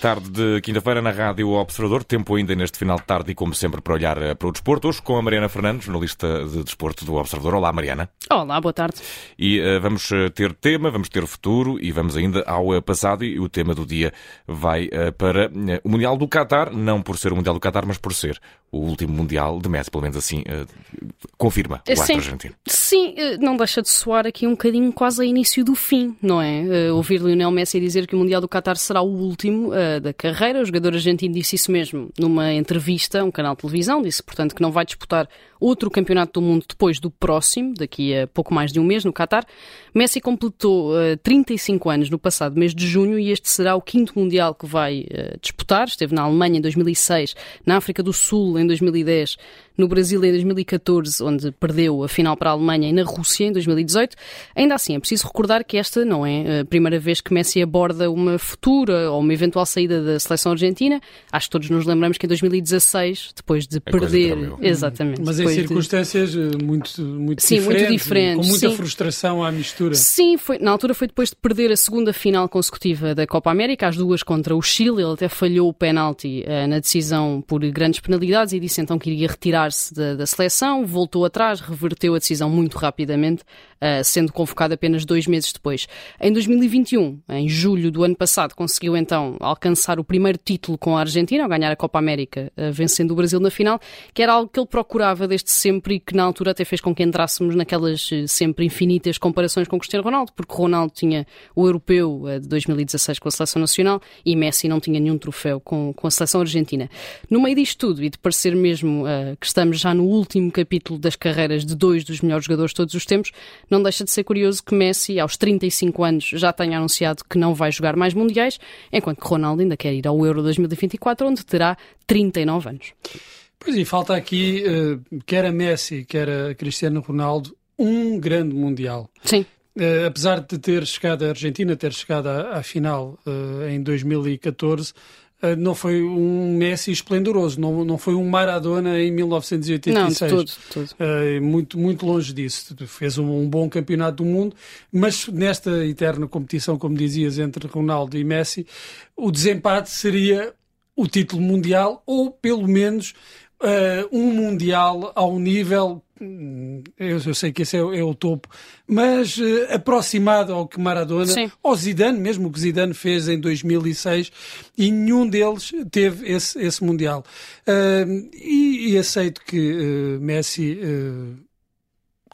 Tarde de quinta-feira na Rádio Observador, tempo ainda neste final de tarde e como sempre para olhar eh, para o desporto, hoje com a Mariana Fernandes, jornalista de desporto do Observador. Olá Mariana. Olá, boa tarde. E uh, vamos eh, ter tema, vamos ter futuro e vamos ainda ao uh, passado e o tema do dia vai uh, para o Mundial do Qatar, não por ser o Mundial do Qatar, mas por ser o último Mundial de Messi, pelo menos assim confirma o sim, argentino. Sim, não deixa de soar aqui um bocadinho quase a início do fim, não é? ouvir Lionel Messi dizer que o Mundial do Qatar será o último da carreira. O jogador argentino disse isso mesmo numa entrevista a um canal de televisão. Disse, portanto, que não vai disputar outro campeonato do mundo depois do próximo, daqui a pouco mais de um mês, no Qatar. Messi completou uh, 35 anos no passado mês de junho e este será o quinto Mundial que vai disputar. Esteve na Alemanha em 2006, na África do Sul em 2010 no Brasil em 2014, onde perdeu a final para a Alemanha, e na Rússia em 2018. Ainda assim, é preciso recordar que esta não é a primeira vez que Messi aborda uma futura ou uma eventual saída da seleção argentina. Acho que todos nos lembramos que em 2016, depois de a perder. Exatamente. Mas em circunstâncias de... muito, muito sim, diferentes. Muito diferentes com muita sim. frustração à mistura. Sim, foi, na altura foi depois de perder a segunda final consecutiva da Copa América, as duas contra o Chile. Ele até falhou o penalti uh, na decisão por grandes penalidades e disse então que iria retirar retirar-se da, da, seleção, voltou atrás, reverteu a decisão muito rapidamente, sendo convocado apenas dois meses depois. Em 2021, em julho do ano passado, conseguiu então alcançar o primeiro título com a Argentina, ao ganhar a Copa América, uh, vencendo o Brasil na final, que era algo que ele procurava desde sempre e que na altura até fez com que entrássemos naquelas uh, sempre infinitas comparações com Cristiano Ronaldo, porque Ronaldo tinha o europeu de 2016 com a seleção nacional e Messi não tinha nenhum troféu com, com a seleção argentina. No meio disto tudo, e de parecer mesmo que estamos já no último capítulo das carreiras de dois dos melhores jogadores de todos os tempos, não deixa de ser curioso que Messi, aos 35 anos, já tenha anunciado que não vai jogar mais mundiais, enquanto que Ronaldo ainda quer ir ao Euro 2024, onde terá 39 anos. Pois e falta aqui, uh, quer a Messi, quer a Cristiano Ronaldo, um grande mundial. Sim. Uh, apesar de ter chegado a Argentina, ter chegado à, à final uh, em 2014, Uh, não foi um Messi esplendoroso, não, não foi um Maradona em 1986. Não, tudo, tudo. Uh, muito, muito longe disso. Fez um, um, bom campeonato do mundo, mas nesta eterna competição, como dizias, entre Ronaldo e Messi, o desempate seria o título mundial ou pelo menos uh, um mundial ao nível eu, eu, sei que esse é, é o topo, mas uh, aproximado ao que Maradona, Sim. ao Zidane, mesmo o que Zidane fez em 2006, e nenhum deles teve esse, esse Mundial. Uh, e, e, aceito que uh, Messi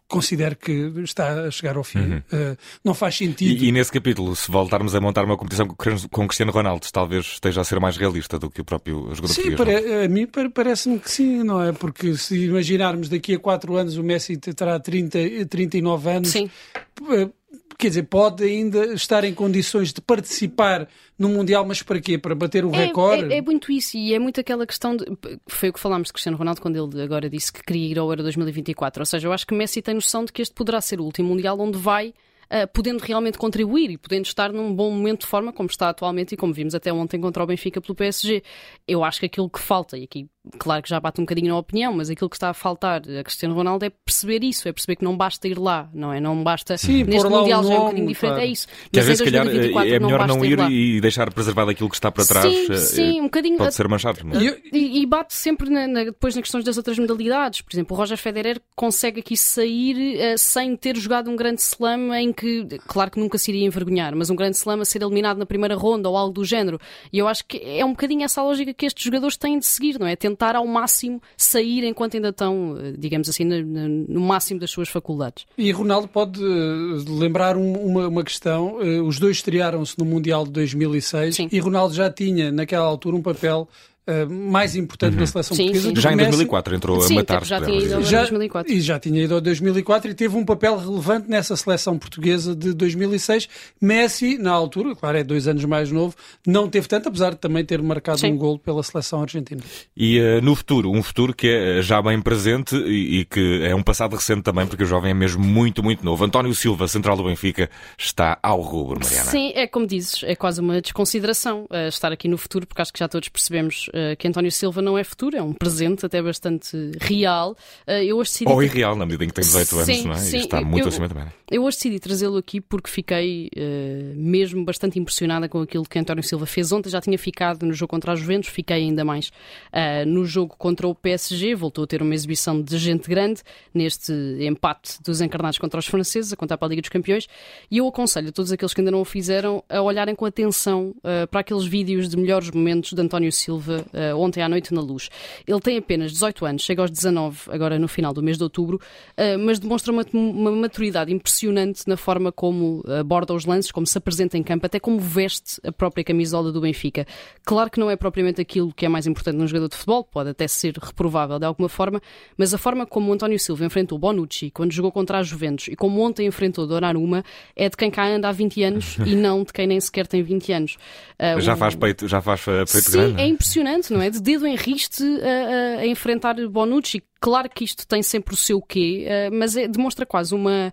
considero que está a chegar ao fim. Uhum. Uh, não faz sentido. E, e, nesse capítulo, se voltarmos a montar uma competição com Cristiano Ronaldo, talvez esteja a ser mais realista do que o próprio jogador sim. Sim, a mim parece-me que sim, não é? Porque se imaginarmos daqui a 4 anos o Messi terá 30, 39 anos. Sim. Quer dizer, pode ainda estar em condições de participar no Mundial, mas para quê? Para bater o é, recorde? É, é, muito isso, e é muito aquela questão de. Foi o que falámos de Cristiano Ronaldo quando ele agora disse que queria ir ao Euro 2024. Ou seja, eu acho que Messi tem noção de que este poderá ser o último Mundial onde vai. Uh, podendo realmente contribuir e podendo estar num bom momento de forma como está atualmente e como vimos até ontem contra o Benfica pelo PSG. Eu acho que aquilo que falta, e aqui claro que já bate um bocadinho na opinião, mas aquilo que está a faltar a Cristiano Ronaldo é perceber isso, é perceber que não basta ir lá, não é? Não basta. Sim, neste Mundial um já é um bocadinho diferente, claro. é isso. Que às vezes, se calhar, 2024 é melhor não, não ir lá. e deixar preservado aquilo que está para trás. Sim, eh, sim, um bocadinho. Pode ser manchado. Não é? E, e, bate sempre na, na, depois nas questões das outras modalidades. Por exemplo, o Roger Federer consegue aqui sair uh, sem ter jogado um grande slam em que, claro que nunca se iria envergonhar, mas um grande slam a ser eliminado na primeira ronda ou algo do género. E eu acho que é um bocadinho essa lógica que estes jogadores têm de seguir, não é? Tentar ao máximo sair enquanto ainda estão, digamos assim, no, máximo das suas faculdades. E Ronaldo pode uh, lembrar um, uma, uma questão. Uh, os dois estrearam-se no Mundial de 2006 Sim. e Ronaldo já tinha, naquela altura, um papel Uh, mais importante uhum. na seleção sim, portuguesa. sim. do Já que em Messi. 2004 entrou Sim, a matar já tinha ido já... 2004. E já tinha ido ao 2004 e teve um papel relevante nessa seleção portuguesa de 2006. Messi, na altura, claro, é dois anos mais novo, não teve tanto, apesar de também ter marcado Sim. um gol pela seleção argentina. E uh, no futuro, um futuro que é já bem presente e, e, que é um passado recente também, porque o jovem é mesmo muito, muito novo. António Silva, central do Benfica, está ao rubro, Mariana. Sim, é como dizes, é quase uma desconsideração uh, estar aqui no futuro, porque acho que já todos percebemos uh, que António Silva não é futuro, é um presente até bastante real. Uh, eu hoje decidi... Ou irreal, na medida em que tem 18 anos, sim, não é? Sim, e está muito eu, acima da média. Eu hoje decidi trazê-lo aqui porque fiquei uh, mesmo bastante impressionada com aquilo que António Silva fez ontem. Já tinha ficado no jogo contra a Juventus, fiquei ainda mais no jogo contra o PSG. Voltou a ter uma exibição de gente grande neste empate dos encarnados contra os franceses, a contar para a Liga dos Campeões. E eu aconselho a todos aqueles que ainda não o fizeram a olharem com atenção para aqueles vídeos de melhores momentos de António Silva uh, ontem à noite na luz. Ele tem apenas 18 anos, chega aos 19 agora no final do mês de outubro, uh, mas demonstra uma, uma, maturidade impressionante na forma como aborda os lances, como se apresenta em campo, até como veste a própria camisola do Benfica. Claro que não é propriamente aquilo que é mais importante num jogador de futebol, pode até ser reprovável de alguma forma, mas a forma como o António Silva enfrentou Bonucci quando jogou contra a Juventus e como ontem enfrentou Donnarumma é de quem cá anda há 20 anos e não de quem nem sequer tem 20 anos. Uh, já faz peito, já faz peito Sim, grande. é impressionante, não é? De dedo em riste a, a, a enfrentar Bonucci. Claro que isto tem sempre o seu quê, uh, mas é, demonstra quase uma.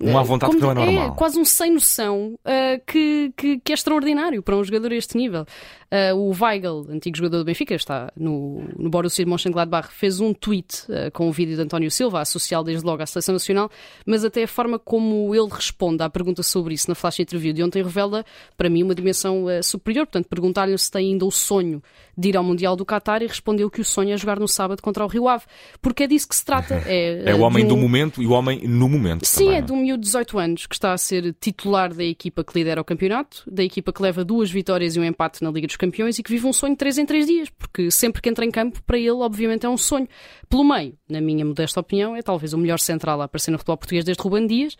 Uma vontade que não é normal. É quase um sem noção uh, que, que, que, é extraordinário para um jogador a este nível. Uh, o Weigl, antigo jogador do Benfica, está no, no Borussia Mönchengladbach, fez um tweet uh, com o vídeo de António Silva, associado desde logo à Seleção Nacional, mas até a forma como ele responde à pergunta sobre isso na flash interview de ontem revela, para mim, uma dimensão superior. Portanto, perguntar-lhe se tem ainda o sonho de ir ao Mundial do Qatar e respondeu que o sonho é jogar no sábado contra o Rio Ave, porque é disso que se trata. É, é o homem um... do momento e o homem no momento. Sim, também, é de um miúdo de 18 anos que está a ser titular da equipa que lidera o campeonato, da equipa que leva duas vitórias e um empate na Liga dos Campeões e que vive um sonho de 3 em 3 dias, porque sempre que entra em campo, para ele, obviamente, é um sonho. Pelo meio, na minha modesta opinião, é talvez o melhor central a aparecer no futebol português desde Ruben Dias,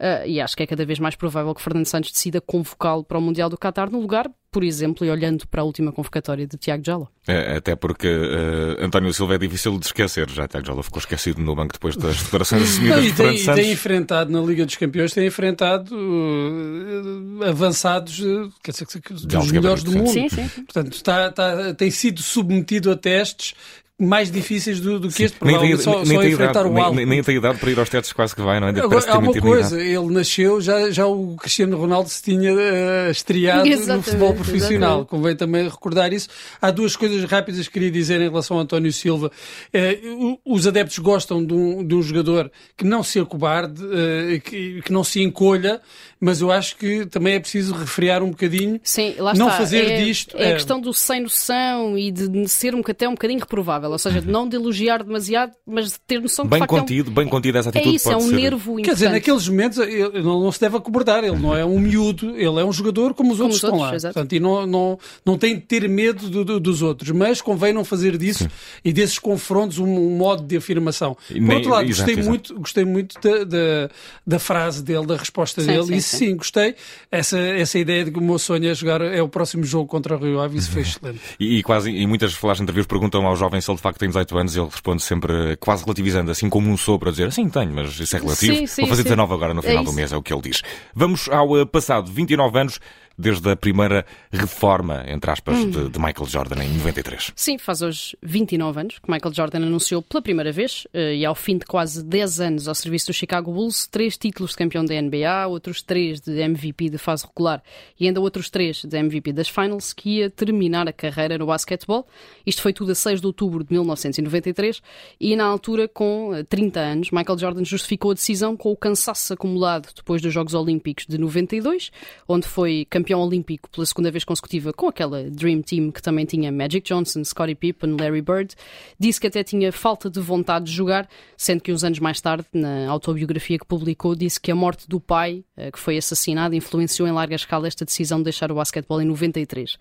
uh, e acho que é cada vez mais provável que Fernando Santos decida convocá-lo para o Mundial do Qatar no lugar, por exemplo, e olhando para a última convocatória de Tiago Jalo. É, até porque uh, António Silva é difícil de esquecer, já Tiago Jalo ficou esquecido no banco depois das declarações assumidas de Fernando Santos. E tem enfrentado na Liga dos Campeões, tem enfrentado uh, avançados uh, quer dizer, dos melhores do mundo. Sim, sim. Portanto, está, está, tem sido submetido a testes mais difíceis do, do que este, provavelmente só, nem, só nem enfrentar idade, o alto. Nem, nem tem idade para ir aos testes quase que vai, não é? Agora, há uma coisa, ele nasceu, já, já o Cristiano Ronaldo se tinha uh, estreado no futebol profissional, exatamente. convém também recordar isso. Há duas coisas rápidas que queria dizer em relação a António Silva. Uh, os adeptos gostam de um, de um jogador que não se acobarde, uh, que, que não se encolha, mas eu acho que também é preciso refriar um bocadinho, Sim, lá não está. fazer é, disto... É a questão do sem noção e de ser um, até um bocadinho reprovável ou seja, de não de elogiar demasiado, mas de ter noção que bem de facto contido, é um, bem contido essa atitude. É isso, é um ser... nervo importante. Quer dizer, naqueles momentos ele não, se deve acobardar, ele não é um miúdo, ele é um jogador como os como outros os estão outros, lá. Portanto, e não, não, não tem de ter medo do, do, dos outros, mas convém não fazer disso sim. e desses confrontos um, um, modo de afirmação. Por nem, outro lado, exato, gostei, exato. Muito, gostei muito da, da, da, frase dele, da resposta sim, dele, sim, isso sim, gostei. Essa, essa ideia de que o meu sonho é jogar é o próximo jogo contra o Rio Ave, isso foi excelente. E, e quase, em muitas flash entrevistas perguntam ao jovem se ele de facto tem 18 anos ele responde sempre quase relativizando, assim como um sopro, a dizer assim tenho, mas isso é relativo. Sim, sim, Vou fazer sim. 19 agora no final é do mês, é o que ele diz. Vamos ao uh, passado, 29 anos desde a primeira reforma, entre aspas, hum. de, de, Michael Jordan em 93. Sim, faz hoje 29 anos que Michael Jordan anunciou pela primeira vez uh, e ao fim de quase 10 anos ao serviço do Chicago Bulls, três títulos de campeão da NBA, outros três de MVP de fase regular e ainda outros três de MVP das Finals, que ia terminar a carreira no basquetebol. Isto foi tudo a 6 de outubro de 1993 e na altura, com 30 anos, Michael Jordan justificou a decisão com o cansaço acumulado depois dos Jogos Olímpicos de 92, onde foi campeão campeão olímpico pela segunda vez consecutiva com aquela Dream Team que também tinha Magic Johnson, Scottie Pippen, Larry Bird, disse que até tinha falta de vontade de jogar, sendo que uns anos mais tarde, na autobiografia que publicou, disse que a morte do pai, eh, que foi assassinado, influenciou em larga escala esta decisão de deixar o basquetebol em 93.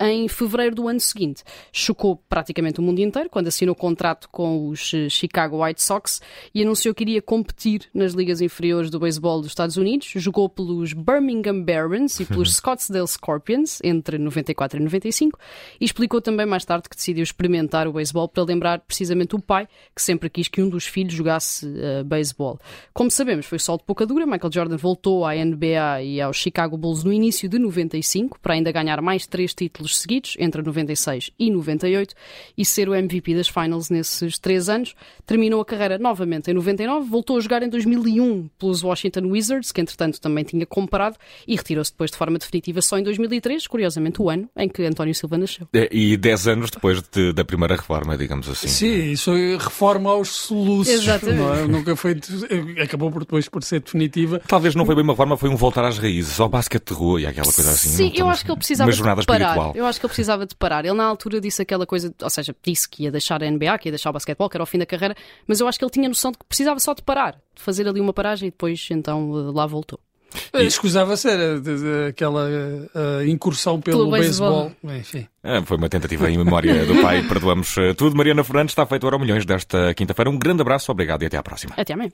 Em fevereiro do ano seguinte, chocou praticamente o mundo inteiro quando assinou contrato com os eh, Chicago White Sox e anunciou que iria competir nas ligas inferiores do beisebol dos Estados Unidos. Jogou pelos Birmingham Barons e pelos Scottsdale Scorpions entre 94 e 95 e explicou também mais tarde que decidiu experimentar o beisebol para lembrar precisamente o pai, que sempre quis que um dos filhos jogasse uh, beisebol. Como sabemos, foi só de pouca dura. Michael Jordan voltou à NBA e aos Chicago Bulls no início de 95 para ainda ganhar mais três títulos seguidos, entre 96 e 98, e ser o MVP das Finals nesses três anos. Terminou a carreira novamente em 99, voltou a jogar em 2001 pelos Washington Wizards, que entretanto também tinha comparado, e retirou-se depois de forma definitiva só em 2003, curiosamente o ano em que António Silva nasceu. É, e 10 anos depois de, da primeira reforma, digamos assim. Sim, isso é reforma aos soluços. Exatamente. Não é? Nunca foi, acabou por depois por ser definitiva. Talvez não foi bem uma reforma, foi um voltar às raízes, só basquete de rua e aquela coisa assim. Sim, eu acho que ele precisava uma jornada de parar. espiritual. Eu acho que ele precisava de parar. Ele na altura disse aquela coisa, ou seja, disse que ia deixar a NBA, que ia deixar o basquetebol, que era o fim da carreira, mas eu acho que ele tinha noção de que precisava só de parar, de fazer ali uma paragem e depois então lá voltou. E... Escusava ser aquela uh, incursão pelo, Pelo beisebol. Enfim. Ah, foi uma tentativa em memória do pai. Perdoamos eh, tudo. Mariana Fernandes está feito Euro Milhões desta quinta-feira. Um grande abraço, obrigado e até à próxima. Até amanhã.